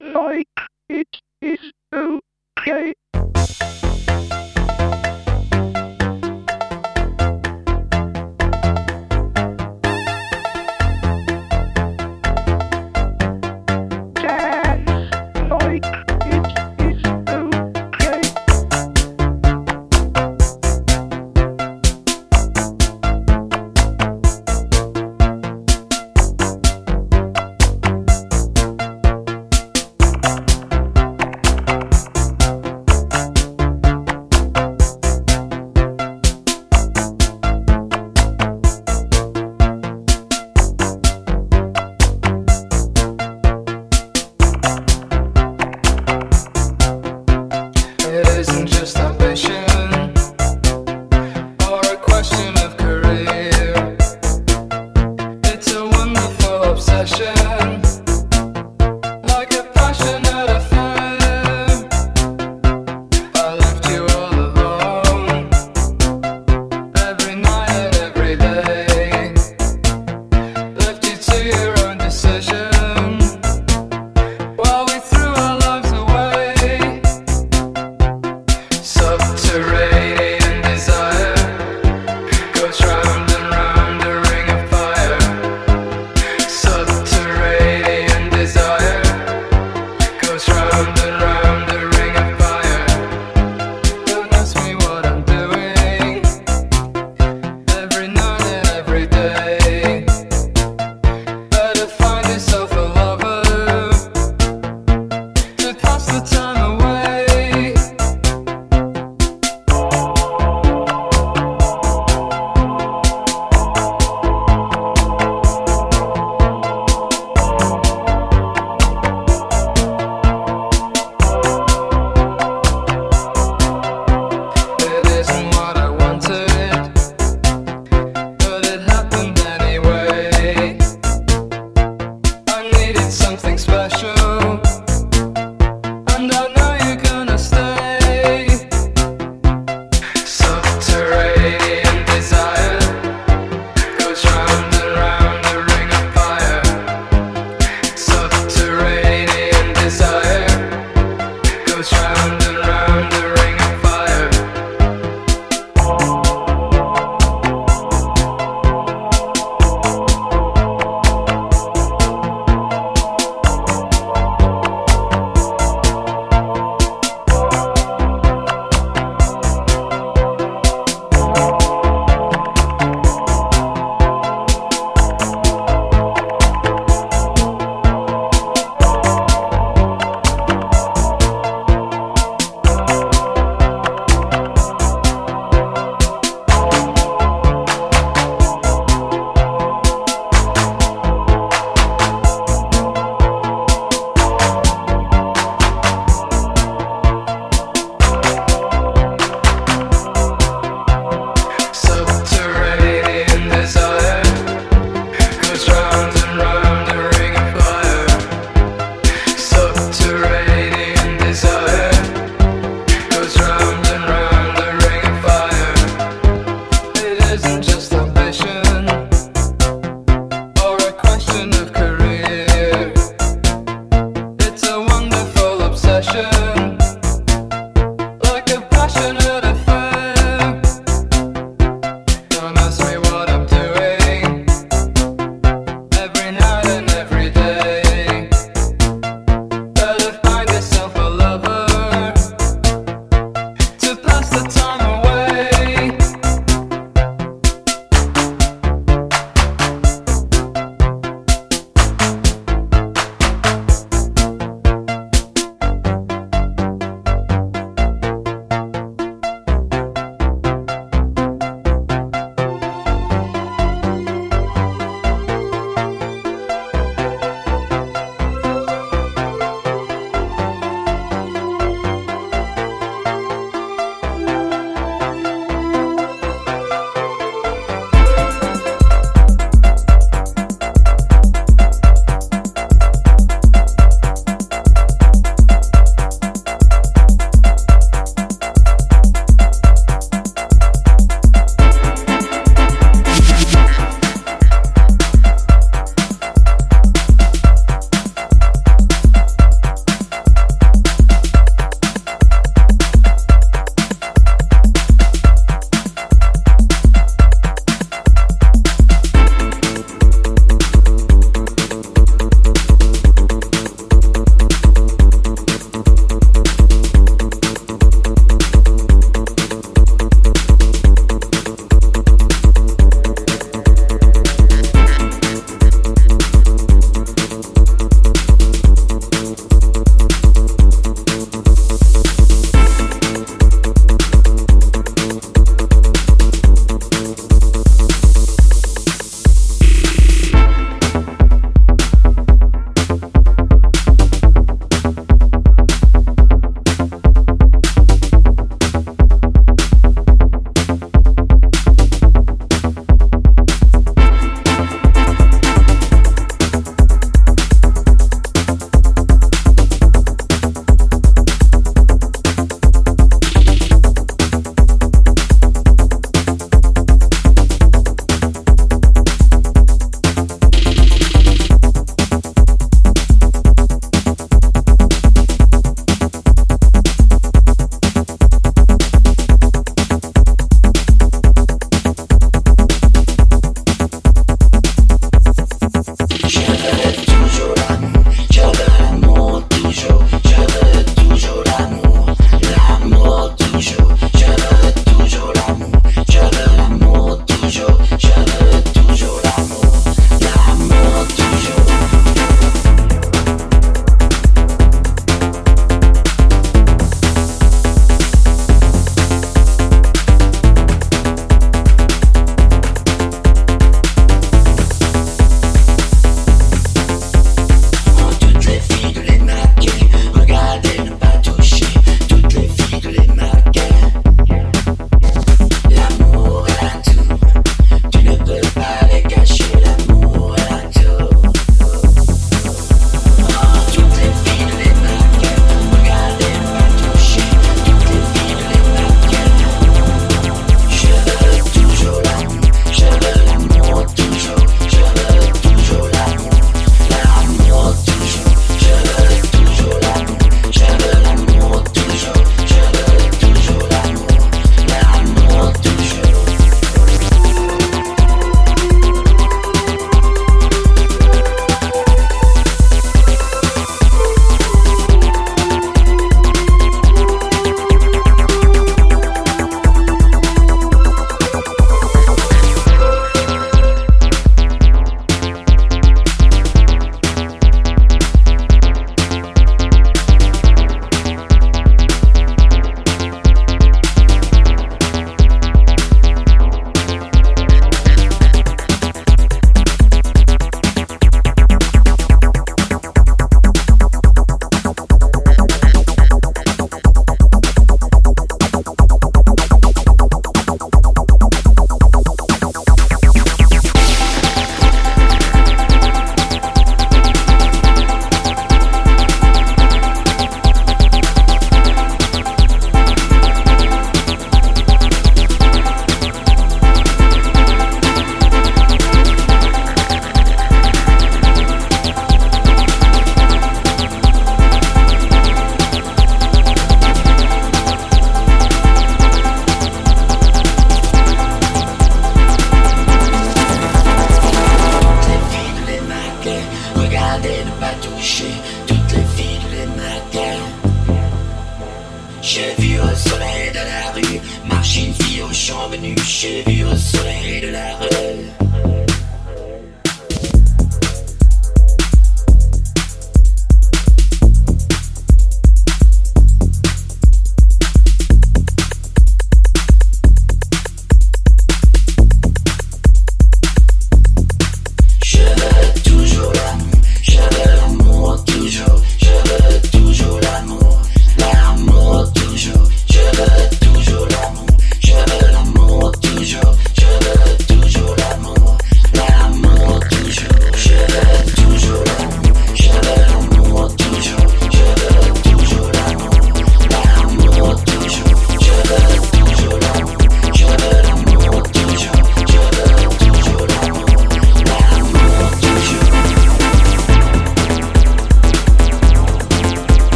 like it just méchants venus chez vivre au soleil de la rue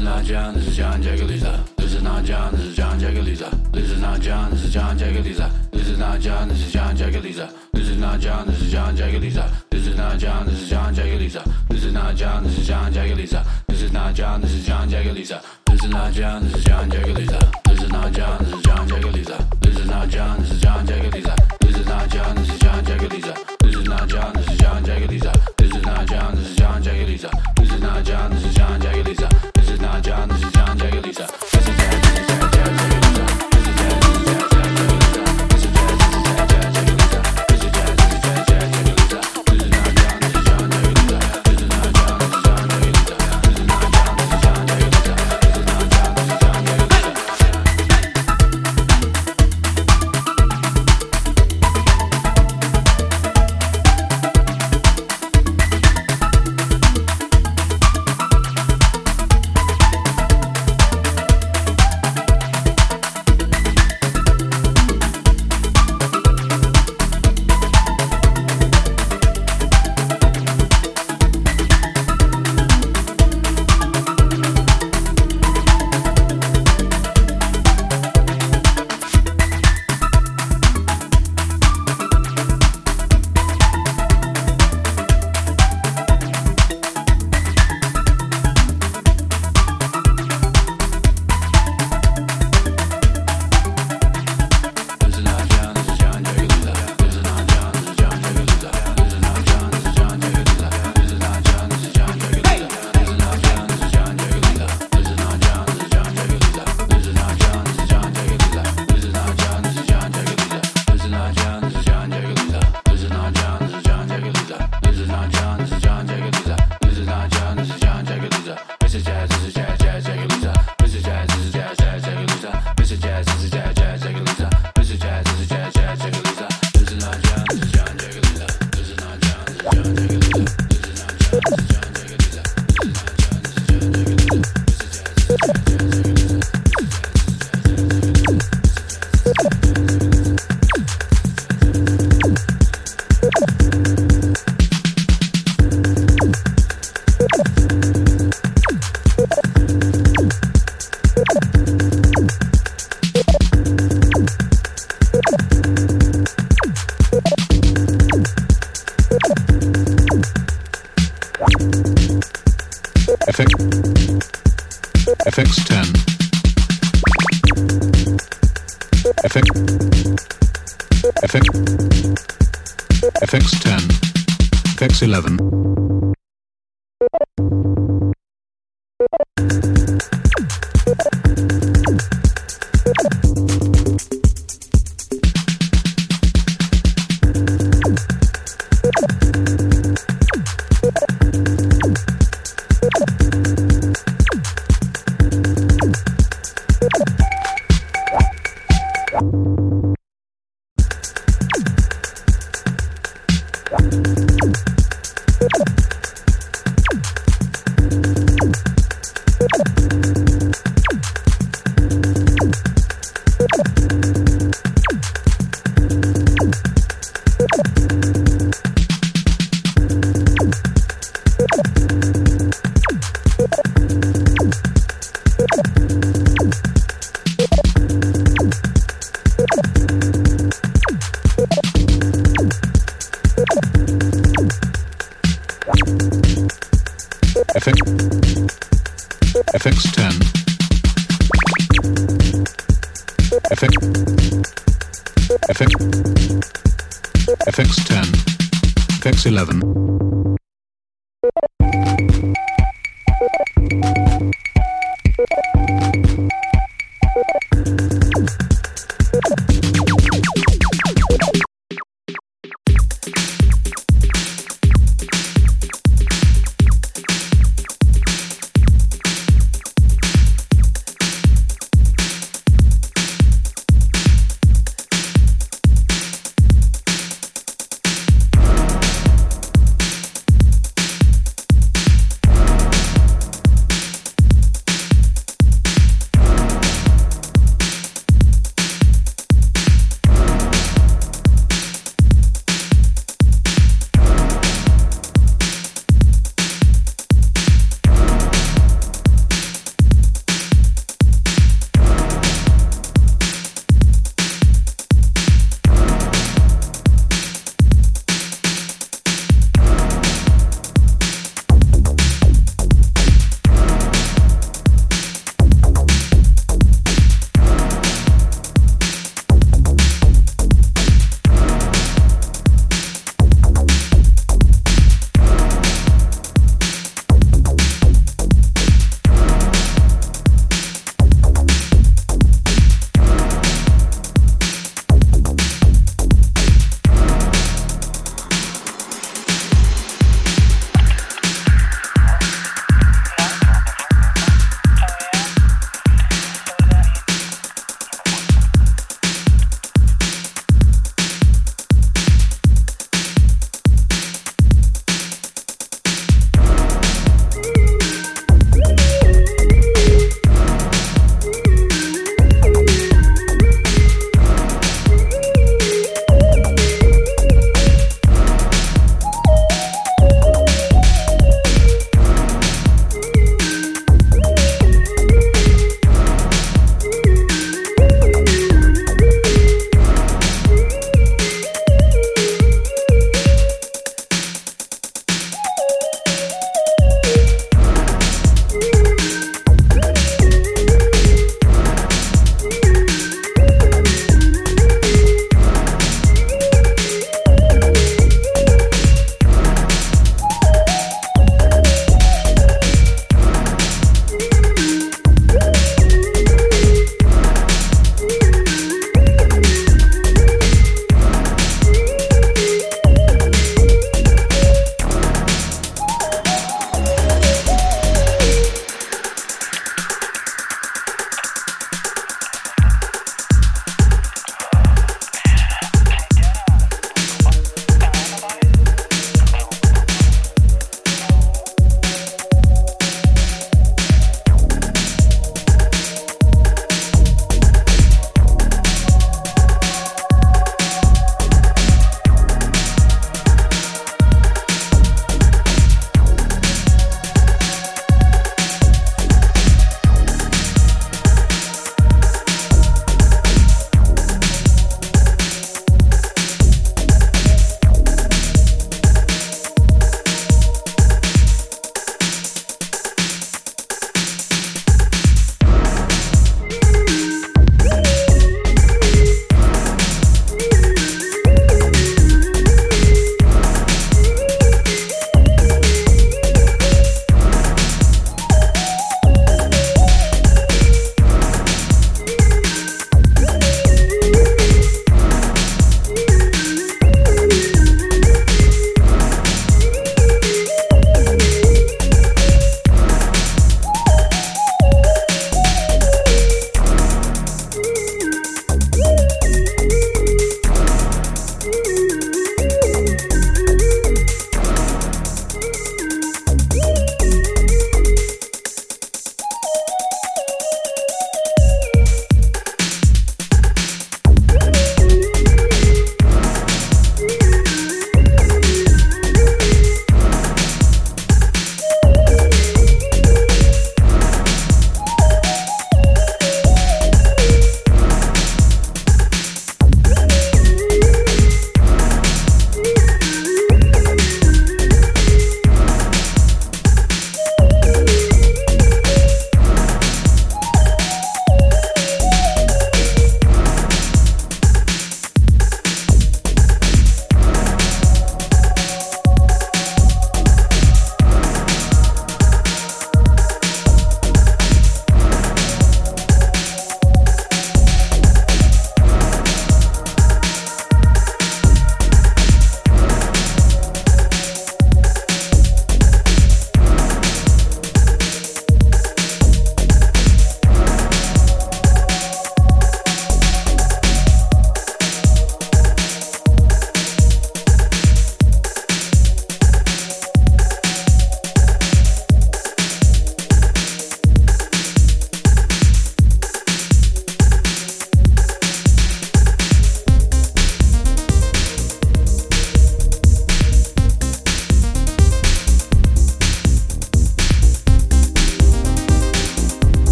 is not John, this is John Jagaliza. This is not John, this is John Jagaliza. This is not John, this is John Jagaliza. This is not John, this is John Jagaliza. This is not John, this is John Jagaliza. This is not John, this is John Jagaliza. This is not John, this is John Jagaliza. This is not John, this is John Jagaliza. This is not John, this is John Jagaliza. This is not John, this is John Jagaliza. This is not John, this is John Jagaliza. This is not John, this is John Jagaliza. This is not John, this is John Jagaliza. This is not John, this is John Jagaliza. This is not John, this is